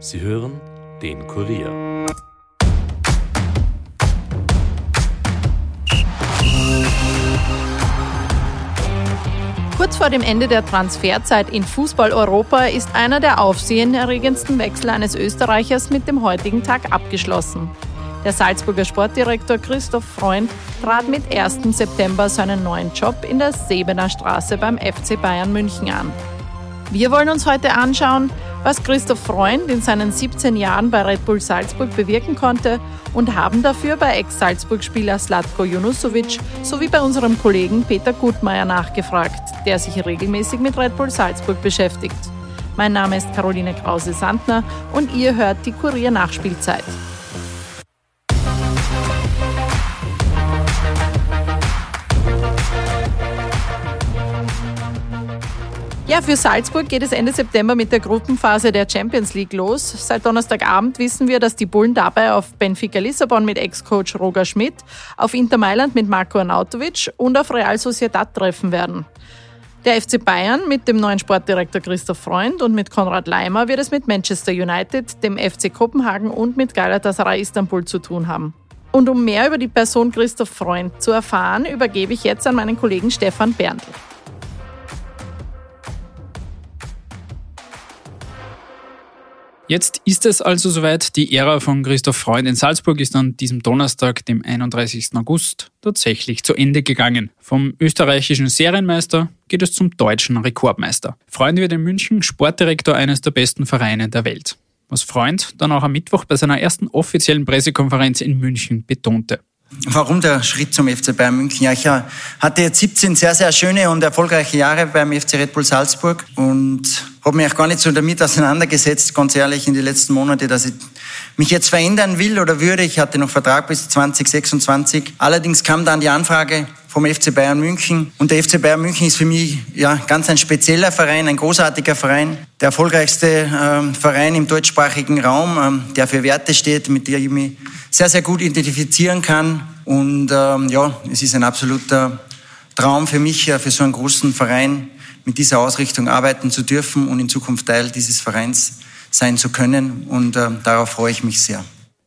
Sie hören den Kurier. Kurz vor dem Ende der Transferzeit in Fußball Europa ist einer der aufsehenerregendsten Wechsel eines Österreichers mit dem heutigen Tag abgeschlossen. Der Salzburger Sportdirektor Christoph Freund trat mit 1. September seinen neuen Job in der Sebener Straße beim FC Bayern München an. Wir wollen uns heute anschauen, was Christoph Freund in seinen 17 Jahren bei Red Bull Salzburg bewirken konnte und haben dafür bei Ex-Salzburg-Spieler Slatko Junusovic sowie bei unserem Kollegen Peter Gutmeier nachgefragt, der sich regelmäßig mit Red Bull Salzburg beschäftigt. Mein Name ist Caroline Krause-Sandner und ihr hört die Kurier Ja, für Salzburg geht es Ende September mit der Gruppenphase der Champions League los. Seit Donnerstagabend wissen wir, dass die Bullen dabei auf Benfica Lissabon mit Ex-Coach Roger Schmidt, auf Inter Mailand mit Marco Arnautovic und auf Real Sociedad treffen werden. Der FC Bayern mit dem neuen Sportdirektor Christoph Freund und mit Konrad Leimer wird es mit Manchester United, dem FC Kopenhagen und mit Galatasaray Istanbul zu tun haben. Und um mehr über die Person Christoph Freund zu erfahren, übergebe ich jetzt an meinen Kollegen Stefan Berndl. Jetzt ist es also soweit. Die Ära von Christoph Freund in Salzburg ist an diesem Donnerstag, dem 31. August, tatsächlich zu Ende gegangen. Vom österreichischen Serienmeister geht es zum deutschen Rekordmeister. Freund wird in München Sportdirektor eines der besten Vereine der Welt. Was Freund dann auch am Mittwoch bei seiner ersten offiziellen Pressekonferenz in München betonte. Warum der Schritt zum FC Bayern München? Ja, ich hatte jetzt 17 sehr, sehr schöne und erfolgreiche Jahre beim FC Red Bull Salzburg und habe mich auch gar nicht so damit auseinandergesetzt, ganz ehrlich, in die letzten Monate, dass ich mich jetzt verändern will oder würde. Ich hatte noch Vertrag bis 2026. Allerdings kam dann die Anfrage vom FC Bayern München. Und der FC Bayern München ist für mich ja ganz ein spezieller Verein, ein großartiger Verein, der erfolgreichste ähm, Verein im deutschsprachigen Raum, ähm, der für Werte steht, mit der ich mich sehr, sehr gut identifizieren kann. Und ähm, ja, es ist ein absoluter Traum für mich, für so einen großen Verein mit dieser Ausrichtung arbeiten zu dürfen und in Zukunft Teil dieses Vereins sein zu können. Und äh, darauf freue ich mich sehr.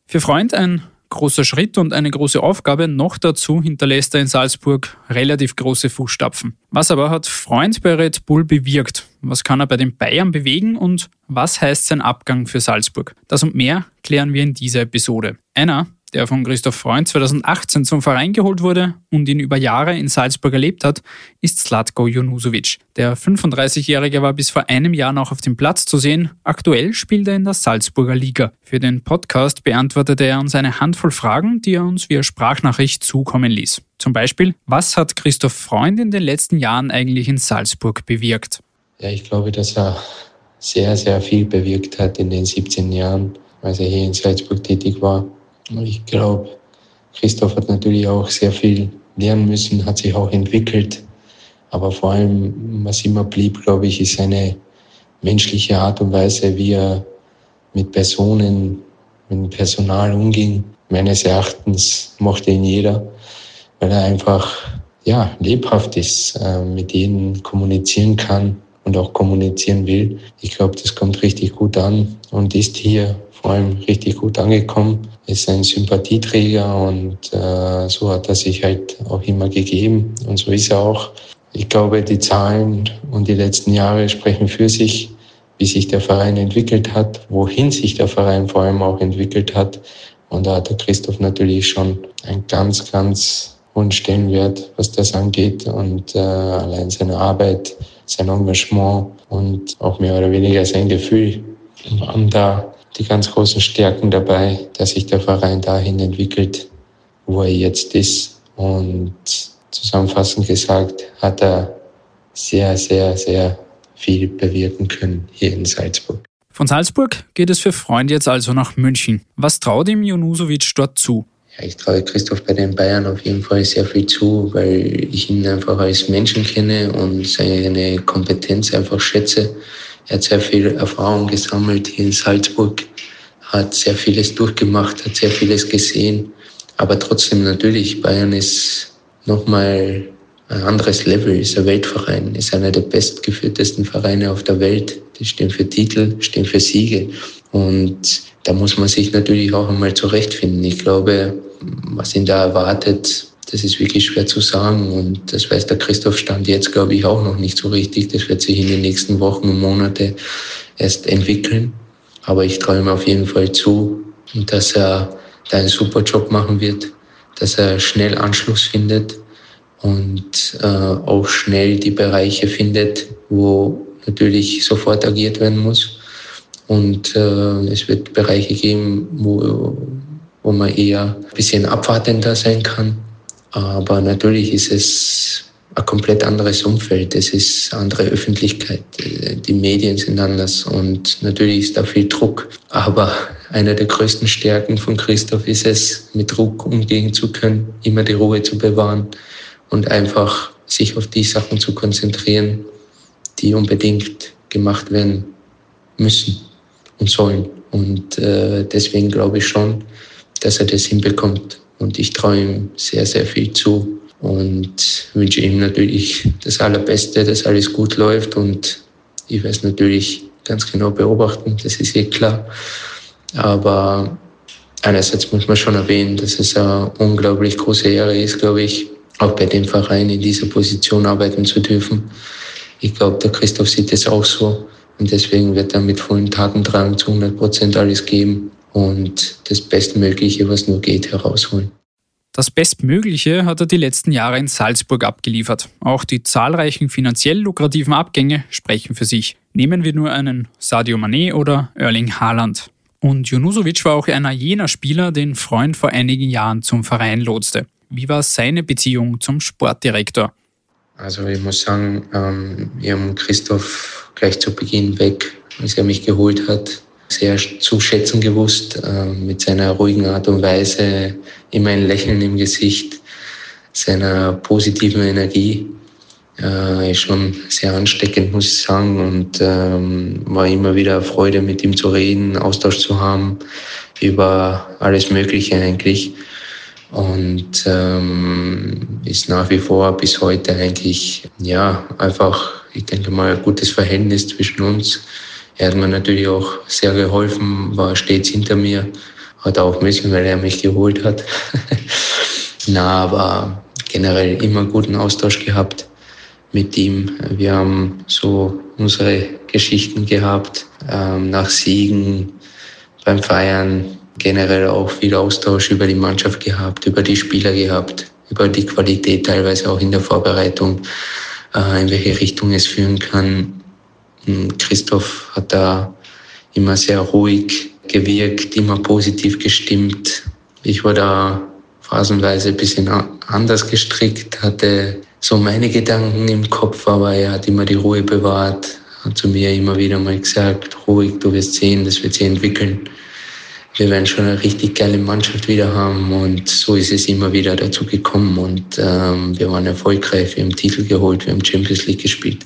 Für Freund ein großer Schritt und eine große Aufgabe. Noch dazu hinterlässt er in Salzburg relativ große Fußstapfen. Was aber hat Freund bei Red Bull bewirkt? Was kann er bei den Bayern bewegen und was heißt sein Abgang für Salzburg? Das und mehr klären wir in dieser Episode. Einer, der von Christoph Freund 2018 zum Verein geholt wurde und ihn über Jahre in Salzburg erlebt hat, ist Slatko Junusovic. Der 35-Jährige war bis vor einem Jahr noch auf dem Platz zu sehen. Aktuell spielt er in der Salzburger Liga. Für den Podcast beantwortete er uns eine Handvoll Fragen, die er uns via Sprachnachricht zukommen ließ. Zum Beispiel, was hat Christoph Freund in den letzten Jahren eigentlich in Salzburg bewirkt? Ja, ich glaube, dass er sehr, sehr viel bewirkt hat in den 17 Jahren, als er hier in Salzburg tätig war. Ich glaube, Christoph hat natürlich auch sehr viel lernen müssen, hat sich auch entwickelt. Aber vor allem, was immer blieb, glaube ich, ist seine menschliche Art und Weise, wie er mit Personen, mit Personal umging. Meines Erachtens mochte ihn jeder, weil er einfach ja, lebhaft ist, äh, mit jedem kommunizieren kann und auch kommunizieren will. Ich glaube, das kommt richtig gut an und ist hier vor allem richtig gut angekommen. Ist ein Sympathieträger und äh, so hat er sich halt auch immer gegeben und so ist er auch. Ich glaube, die Zahlen und die letzten Jahre sprechen für sich, wie sich der Verein entwickelt hat, wohin sich der Verein vor allem auch entwickelt hat. Und da hat der Christoph natürlich schon einen ganz, ganz hohen Stellenwert, was das angeht. Und äh, allein seine Arbeit, sein Engagement und auch mehr oder weniger sein Gefühl waren da die ganz großen Stärken dabei, dass sich der Verein dahin entwickelt, wo er jetzt ist. Und zusammenfassend gesagt, hat er sehr, sehr, sehr viel bewirken können hier in Salzburg. Von Salzburg geht es für Freund jetzt also nach München. Was traut ihm Junusovic dort zu? Ja, ich traue Christoph bei den Bayern auf jeden Fall sehr viel zu, weil ich ihn einfach als Menschen kenne und seine Kompetenz einfach schätze. Er hat sehr viel Erfahrung gesammelt hier in Salzburg, hat sehr vieles durchgemacht, hat sehr vieles gesehen. Aber trotzdem natürlich, Bayern ist nochmal ein anderes Level, ist ein Weltverein, ist einer der bestgeführtesten Vereine auf der Welt. Die stehen für Titel, stehen für Siege. Und da muss man sich natürlich auch einmal zurechtfinden. Ich glaube, was ihn da erwartet, das ist wirklich schwer zu sagen. Und das weiß der Christoph Stand jetzt, glaube ich, auch noch nicht so richtig. Das wird sich in den nächsten Wochen und Monate erst entwickeln. Aber ich traue ihm auf jeden Fall zu, dass er da einen super Job machen wird, dass er schnell Anschluss findet und äh, auch schnell die Bereiche findet, wo natürlich sofort agiert werden muss. Und äh, es wird Bereiche geben, wo, wo man eher ein bisschen abwartender sein kann. Aber natürlich ist es ein komplett anderes Umfeld. Es ist andere Öffentlichkeit. Die Medien sind anders und natürlich ist da viel Druck. Aber eine der größten Stärken von Christoph ist es, mit Druck umgehen zu können, immer die Ruhe zu bewahren und einfach sich auf die Sachen zu konzentrieren, die unbedingt gemacht werden müssen und sollen. Und äh, deswegen glaube ich schon, dass er das hinbekommt. Und ich traue ihm sehr, sehr viel zu und wünsche ihm natürlich das Allerbeste, dass alles gut läuft. Und ich werde es natürlich ganz genau beobachten, das ist eh klar. Aber einerseits muss man schon erwähnen, dass es eine unglaublich große Ehre ist, glaube ich, auch bei dem Verein in dieser Position arbeiten zu dürfen. Ich glaube, der Christoph sieht es auch so. Und deswegen wird er mit vollen Tatendrang zu 100 Prozent alles geben und das Bestmögliche, was nur geht, herausholen. Das Bestmögliche hat er die letzten Jahre in Salzburg abgeliefert. Auch die zahlreichen finanziell lukrativen Abgänge sprechen für sich. Nehmen wir nur einen Sadio Mané oder Erling Haaland. Und Junusovic war auch einer jener Spieler, den Freund vor einigen Jahren zum Verein lotste. Wie war seine Beziehung zum Sportdirektor? Also ich muss sagen, ähm, wir haben Christoph gleich zu Beginn weg, als er mich geholt hat, sehr zu schätzen gewusst, äh, mit seiner ruhigen Art und Weise, immer ein Lächeln im Gesicht, seiner positiven Energie. Äh, ist schon sehr ansteckend, muss ich sagen, und ähm, war immer wieder Freude, mit ihm zu reden, Austausch zu haben über alles Mögliche eigentlich. Und ähm, ist nach wie vor bis heute eigentlich, ja, einfach, ich denke mal, ein gutes Verhältnis zwischen uns. Er hat mir natürlich auch sehr geholfen, war stets hinter mir, hat auch müssen, weil er mich geholt hat. Na, aber generell immer guten Austausch gehabt mit ihm. Wir haben so unsere Geschichten gehabt, ähm, nach Siegen, beim Feiern, generell auch viel Austausch über die Mannschaft gehabt, über die Spieler gehabt, über die Qualität teilweise auch in der Vorbereitung, äh, in welche Richtung es führen kann. Christoph hat da immer sehr ruhig gewirkt, immer positiv gestimmt. Ich war da phasenweise ein bisschen anders gestrickt, hatte so meine Gedanken im Kopf, aber er hat immer die Ruhe bewahrt, hat zu mir immer wieder mal gesagt, ruhig, du wirst sehen, das wird sich entwickeln. Wir werden schon eine richtig geile Mannschaft wieder haben und so ist es immer wieder dazu gekommen und ähm, wir waren erfolgreich, wir haben Titel geholt, wir haben Champions League gespielt.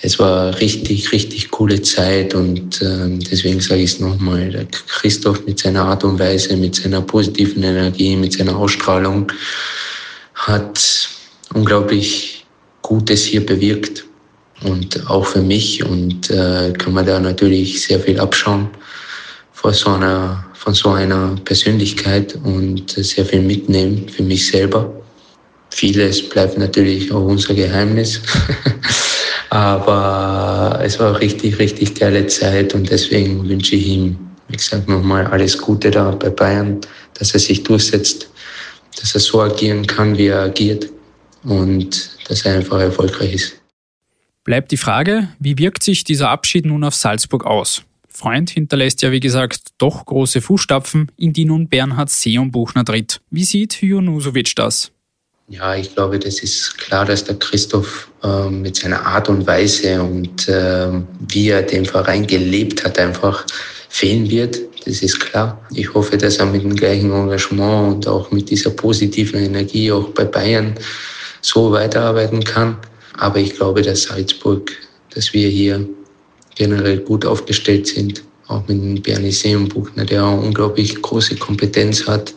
Es war richtig, richtig coole Zeit und ähm, deswegen sage ich es nochmal, der Christoph mit seiner Art und Weise, mit seiner positiven Energie, mit seiner Ausstrahlung hat unglaublich Gutes hier bewirkt und auch für mich und äh, kann man da natürlich sehr viel abschauen von so einer, von so einer Persönlichkeit und sehr viel mitnehmen für mich selber. Vieles bleibt natürlich auch unser Geheimnis. Aber es war richtig, richtig geile Zeit und deswegen wünsche ich ihm, wie gesagt, nochmal alles Gute da bei Bayern, dass er sich durchsetzt, dass er so agieren kann, wie er agiert und dass er einfach erfolgreich ist. Bleibt die Frage, wie wirkt sich dieser Abschied nun auf Salzburg aus? Freund hinterlässt ja, wie gesagt, doch große Fußstapfen, in die nun Bernhard Seeumbuchner tritt. Wie sieht Junusovic das? Ja, ich glaube, das ist klar, dass der Christoph äh, mit seiner Art und Weise und äh, wie er den Verein gelebt hat, einfach fehlen wird. Das ist klar. Ich hoffe, dass er mit dem gleichen Engagement und auch mit dieser positiven Energie auch bei Bayern so weiterarbeiten kann. Aber ich glaube, dass Salzburg, dass wir hier generell gut aufgestellt sind, auch mit Bernie Seelenbuchner, der auch unglaublich große Kompetenz hat,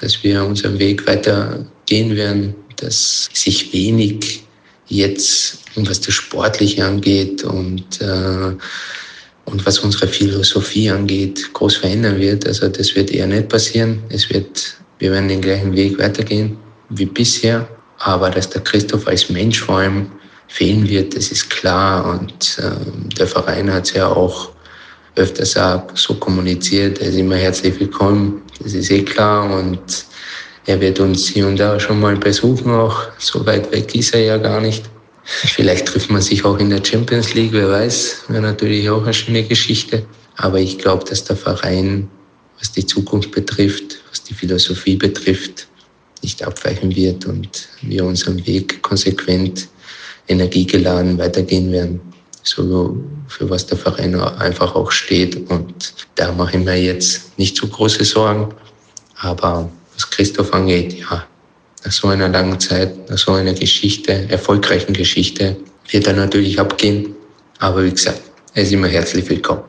dass wir unseren Weg weiter gehen werden, dass sich wenig jetzt, was das Sportliche angeht und, äh, und was unsere Philosophie angeht, groß verändern wird. Also das wird eher nicht passieren. Es wird, wir werden den gleichen Weg weitergehen wie bisher. Aber dass der Christoph als Mensch vor allem fehlen wird, das ist klar. Und äh, der Verein hat es ja auch öfters auch so kommuniziert. Er ist immer herzlich willkommen. Das ist eh klar. Und er wird uns hier und da schon mal besuchen. Auch so weit weg ist er ja gar nicht. Vielleicht trifft man sich auch in der Champions League, wer weiß. Wäre natürlich auch eine schöne Geschichte. Aber ich glaube, dass der Verein, was die Zukunft betrifft, was die Philosophie betrifft, nicht abweichen wird und wir unseren Weg konsequent energiegeladen weitergehen werden. So für was der Verein einfach auch steht. Und da mache ich mir jetzt nicht so große Sorgen. Aber was Christoph angeht, ja, nach so einer langen Zeit, nach so einer Geschichte, erfolgreichen Geschichte, wird er natürlich abgehen. Aber wie gesagt, er ist immer herzlich willkommen.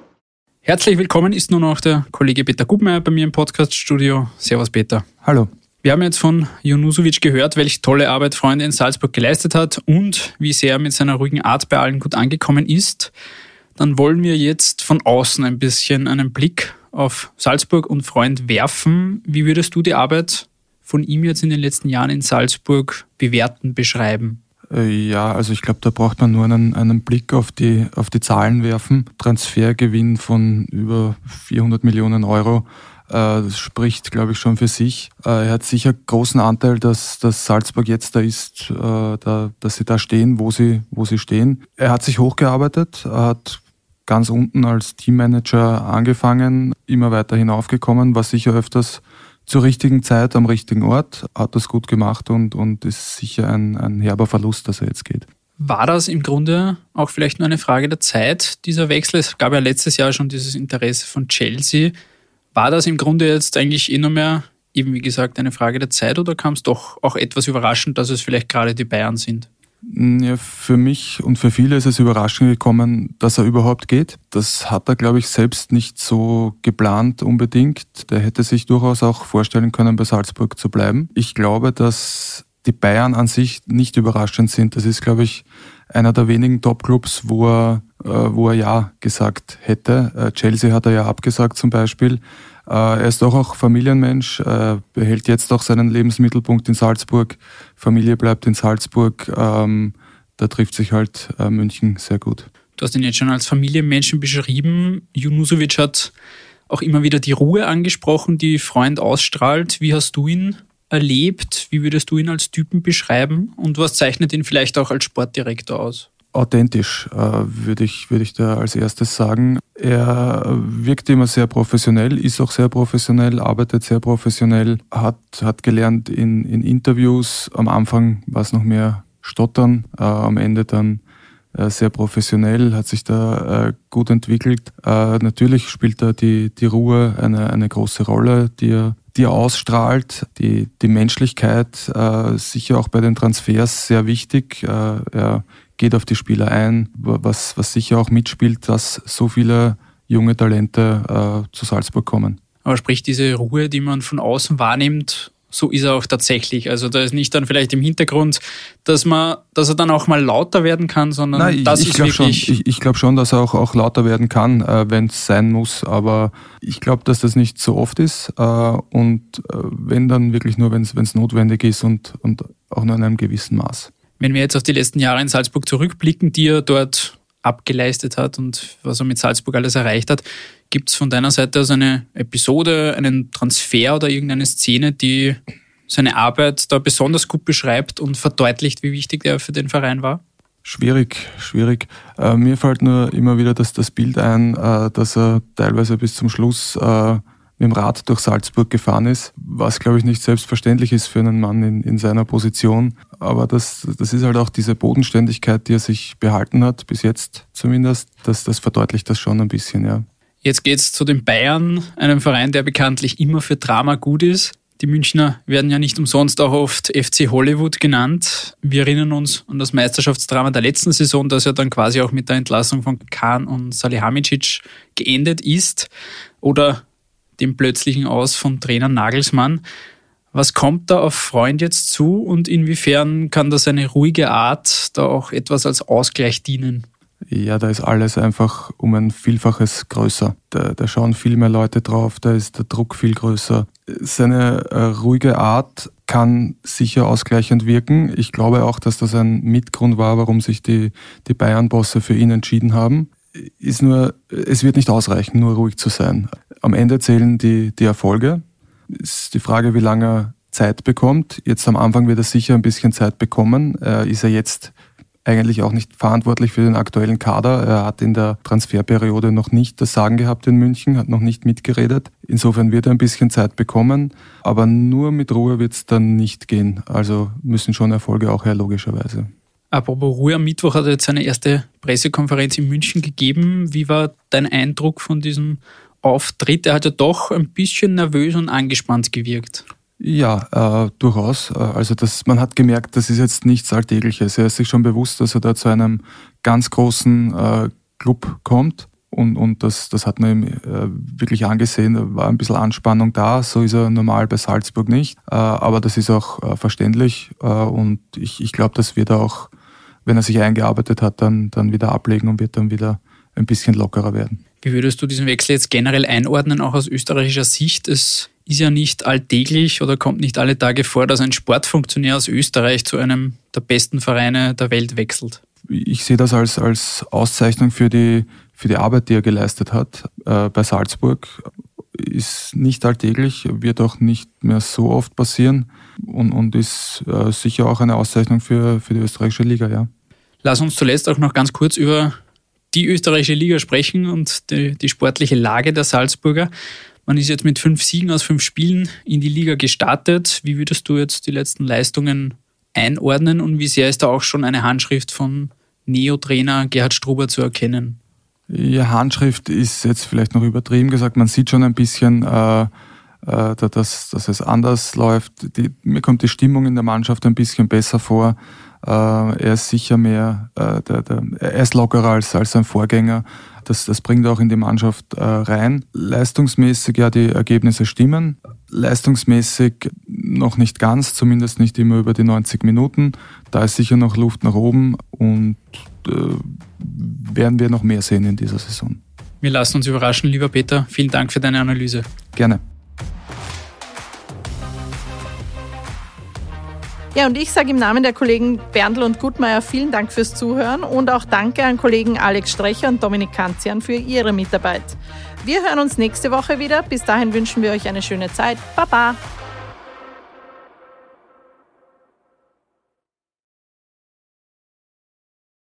Herzlich willkommen ist nun auch der Kollege Peter Gubmeier bei mir im Podcaststudio. Servus Peter. Hallo. Wir haben jetzt von Junusovic gehört, welche tolle Arbeit Freunde in Salzburg geleistet hat und wie sehr er mit seiner ruhigen Art bei allen gut angekommen ist. Dann wollen wir jetzt von außen ein bisschen einen Blick auf Salzburg und Freund werfen. Wie würdest du die Arbeit von ihm jetzt in den letzten Jahren in Salzburg bewerten, beschreiben? Äh, ja, also ich glaube, da braucht man nur einen, einen Blick auf die, auf die Zahlen werfen. Transfergewinn von über 400 Millionen Euro das spricht, glaube ich, schon für sich. Äh, er hat sicher großen Anteil, dass, dass Salzburg jetzt da ist, äh, da, dass sie da stehen, wo sie, wo sie stehen. Er hat sich hochgearbeitet, er hat ganz unten als Teammanager angefangen, immer weiter hinaufgekommen, war sicher öfters zur richtigen Zeit am richtigen Ort, hat das gut gemacht und, und ist sicher ein, ein herber Verlust, dass er jetzt geht. War das im Grunde auch vielleicht nur eine Frage der Zeit, dieser Wechsel? Es gab ja letztes Jahr schon dieses Interesse von Chelsea. War das im Grunde jetzt eigentlich eh nur mehr, eben wie gesagt, eine Frage der Zeit oder kam es doch auch etwas überraschend, dass es vielleicht gerade die Bayern sind? Ja, für mich und für viele ist es überraschend gekommen, dass er überhaupt geht. Das hat er, glaube ich, selbst nicht so geplant unbedingt. Der hätte sich durchaus auch vorstellen können, bei Salzburg zu bleiben. Ich glaube, dass die Bayern an sich nicht überraschend sind. Das ist, glaube ich, einer der wenigen Top-Clubs, wo er, äh, wo er Ja gesagt hätte. Äh, Chelsea hat er ja abgesagt zum Beispiel. Äh, er ist doch auch Familienmensch, äh, behält jetzt auch seinen Lebensmittelpunkt in Salzburg. Familie bleibt in Salzburg. Ähm, da trifft sich halt äh, München sehr gut. Du hast ihn jetzt schon als Familienmenschen beschrieben. Junusovic hat auch immer wieder die Ruhe angesprochen, die Freund ausstrahlt. Wie hast du ihn erlebt? Wie würdest du ihn als Typen beschreiben? Und was zeichnet ihn vielleicht auch als Sportdirektor aus? Authentisch, äh, würde ich, würde ich da als erstes sagen. Er wirkt immer sehr professionell, ist auch sehr professionell, arbeitet sehr professionell, hat, hat gelernt in, in Interviews. Am Anfang war es noch mehr Stottern, äh, am Ende dann äh, sehr professionell, hat sich da gut entwickelt. Natürlich spielt da die, die Ruhe eine, eine große Rolle, die er die er ausstrahlt, die, die Menschlichkeit, äh, sicher auch bei den Transfers sehr wichtig. Äh, er geht auf die Spieler ein, was, was sicher auch mitspielt, dass so viele junge Talente äh, zu Salzburg kommen. Aber sprich, diese Ruhe, die man von außen wahrnimmt, so ist er auch tatsächlich. Also da ist nicht dann vielleicht im Hintergrund, dass man, dass er dann auch mal lauter werden kann, sondern Nein, das ich, ist ich wirklich. Schon, ich, ich glaube schon, dass er auch, auch lauter werden kann, äh, wenn es sein muss. Aber ich glaube, dass das nicht so oft ist. Äh, und äh, wenn dann wirklich nur, wenn es notwendig ist und, und auch nur in einem gewissen Maß. Wenn wir jetzt auf die letzten Jahre in Salzburg zurückblicken, die er dort abgeleistet hat und was er mit Salzburg alles erreicht hat, Gibt es von deiner Seite also eine Episode, einen Transfer oder irgendeine Szene, die seine Arbeit da besonders gut beschreibt und verdeutlicht, wie wichtig der für den Verein war? Schwierig, schwierig. Äh, mir fällt nur immer wieder das, das Bild ein, äh, dass er teilweise bis zum Schluss äh, mit dem Rad durch Salzburg gefahren ist, was glaube ich nicht selbstverständlich ist für einen Mann in, in seiner Position. Aber das, das ist halt auch diese Bodenständigkeit, die er sich behalten hat, bis jetzt zumindest. Das, das verdeutlicht das schon ein bisschen, ja. Jetzt geht es zu den Bayern, einem Verein, der bekanntlich immer für Drama gut ist. Die Münchner werden ja nicht umsonst auch oft FC Hollywood genannt. Wir erinnern uns an das Meisterschaftsdrama der letzten Saison, das ja dann quasi auch mit der Entlassung von Kahn und Salihamidzic geendet ist. Oder dem plötzlichen Aus von Trainer Nagelsmann. Was kommt da auf Freund jetzt zu und inwiefern kann das eine ruhige Art da auch etwas als Ausgleich dienen? Ja, da ist alles einfach um ein Vielfaches größer. Da, da schauen viel mehr Leute drauf, da ist der Druck viel größer. Seine äh, ruhige Art kann sicher ausgleichend wirken. Ich glaube auch, dass das ein Mitgrund war, warum sich die, die Bayern-Bosse für ihn entschieden haben. Ist nur, es wird nicht ausreichen, nur ruhig zu sein. Am Ende zählen die, die Erfolge. Ist die Frage, wie lange er Zeit bekommt. Jetzt am Anfang wird er sicher ein bisschen Zeit bekommen. Er ist er jetzt eigentlich auch nicht verantwortlich für den aktuellen Kader. Er hat in der Transferperiode noch nicht das Sagen gehabt in München, hat noch nicht mitgeredet. Insofern wird er ein bisschen Zeit bekommen, aber nur mit Ruhe wird es dann nicht gehen. Also müssen schon Erfolge auch her, logischerweise. Apropos Ruhe, am Mittwoch hat er jetzt seine erste Pressekonferenz in München gegeben. Wie war dein Eindruck von diesem Auftritt? Er hat ja doch ein bisschen nervös und angespannt gewirkt. Ja, äh, durchaus. Äh, also das, man hat gemerkt, das ist jetzt nichts Alltägliches. Er ist sich schon bewusst, dass er da zu einem ganz großen äh, Club kommt. Und, und das, das hat man ihm äh, wirklich angesehen. Da war ein bisschen Anspannung da. So ist er normal bei Salzburg nicht. Äh, aber das ist auch verständlich. Und ich, ich glaube, das wird er auch, wenn er sich eingearbeitet hat, dann, dann wieder ablegen und wird dann wieder ein bisschen lockerer werden. Wie würdest du diesen Wechsel jetzt generell einordnen, auch aus österreichischer Sicht? Es ist ja nicht alltäglich oder kommt nicht alle Tage vor, dass ein Sportfunktionär aus Österreich zu einem der besten Vereine der Welt wechselt. Ich sehe das als, als Auszeichnung für die, für die Arbeit, die er geleistet hat äh, bei Salzburg. Ist nicht alltäglich, wird auch nicht mehr so oft passieren und, und ist äh, sicher auch eine Auszeichnung für, für die österreichische Liga, ja. Lass uns zuletzt auch noch ganz kurz über die österreichische Liga sprechen und die, die sportliche Lage der Salzburger. Man ist jetzt mit fünf Siegen aus fünf Spielen in die Liga gestartet. Wie würdest du jetzt die letzten Leistungen einordnen und wie sehr ist da auch schon eine Handschrift von Neo-Trainer Gerhard Struber zu erkennen? Ja, Handschrift ist jetzt vielleicht noch übertrieben gesagt. Man sieht schon ein bisschen, äh, äh, dass, dass es anders läuft. Die, mir kommt die Stimmung in der Mannschaft ein bisschen besser vor. Äh, er ist sicher mehr, äh, der, der, er ist lockerer als, als sein Vorgänger. Das, das bringt auch in die Mannschaft äh, rein. Leistungsmäßig, ja, die Ergebnisse stimmen. Leistungsmäßig noch nicht ganz, zumindest nicht immer über die 90 Minuten. Da ist sicher noch Luft nach oben und äh, werden wir noch mehr sehen in dieser Saison. Wir lassen uns überraschen, lieber Peter. Vielen Dank für deine Analyse. Gerne. Ja, und ich sage im Namen der Kollegen Berndl und Gutmeier vielen Dank fürs Zuhören und auch danke an Kollegen Alex Strecher und Dominik Kanzian für ihre Mitarbeit. Wir hören uns nächste Woche wieder. Bis dahin wünschen wir euch eine schöne Zeit. Baba!